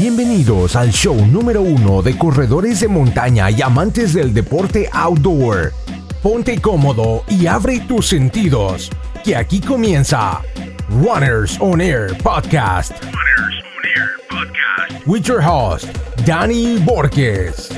Bienvenidos al show número uno de corredores de montaña y amantes del deporte outdoor. Ponte cómodo y abre tus sentidos, que aquí comienza Runners on Air Podcast. Runners on Air Podcast. With your host, Danny Borges.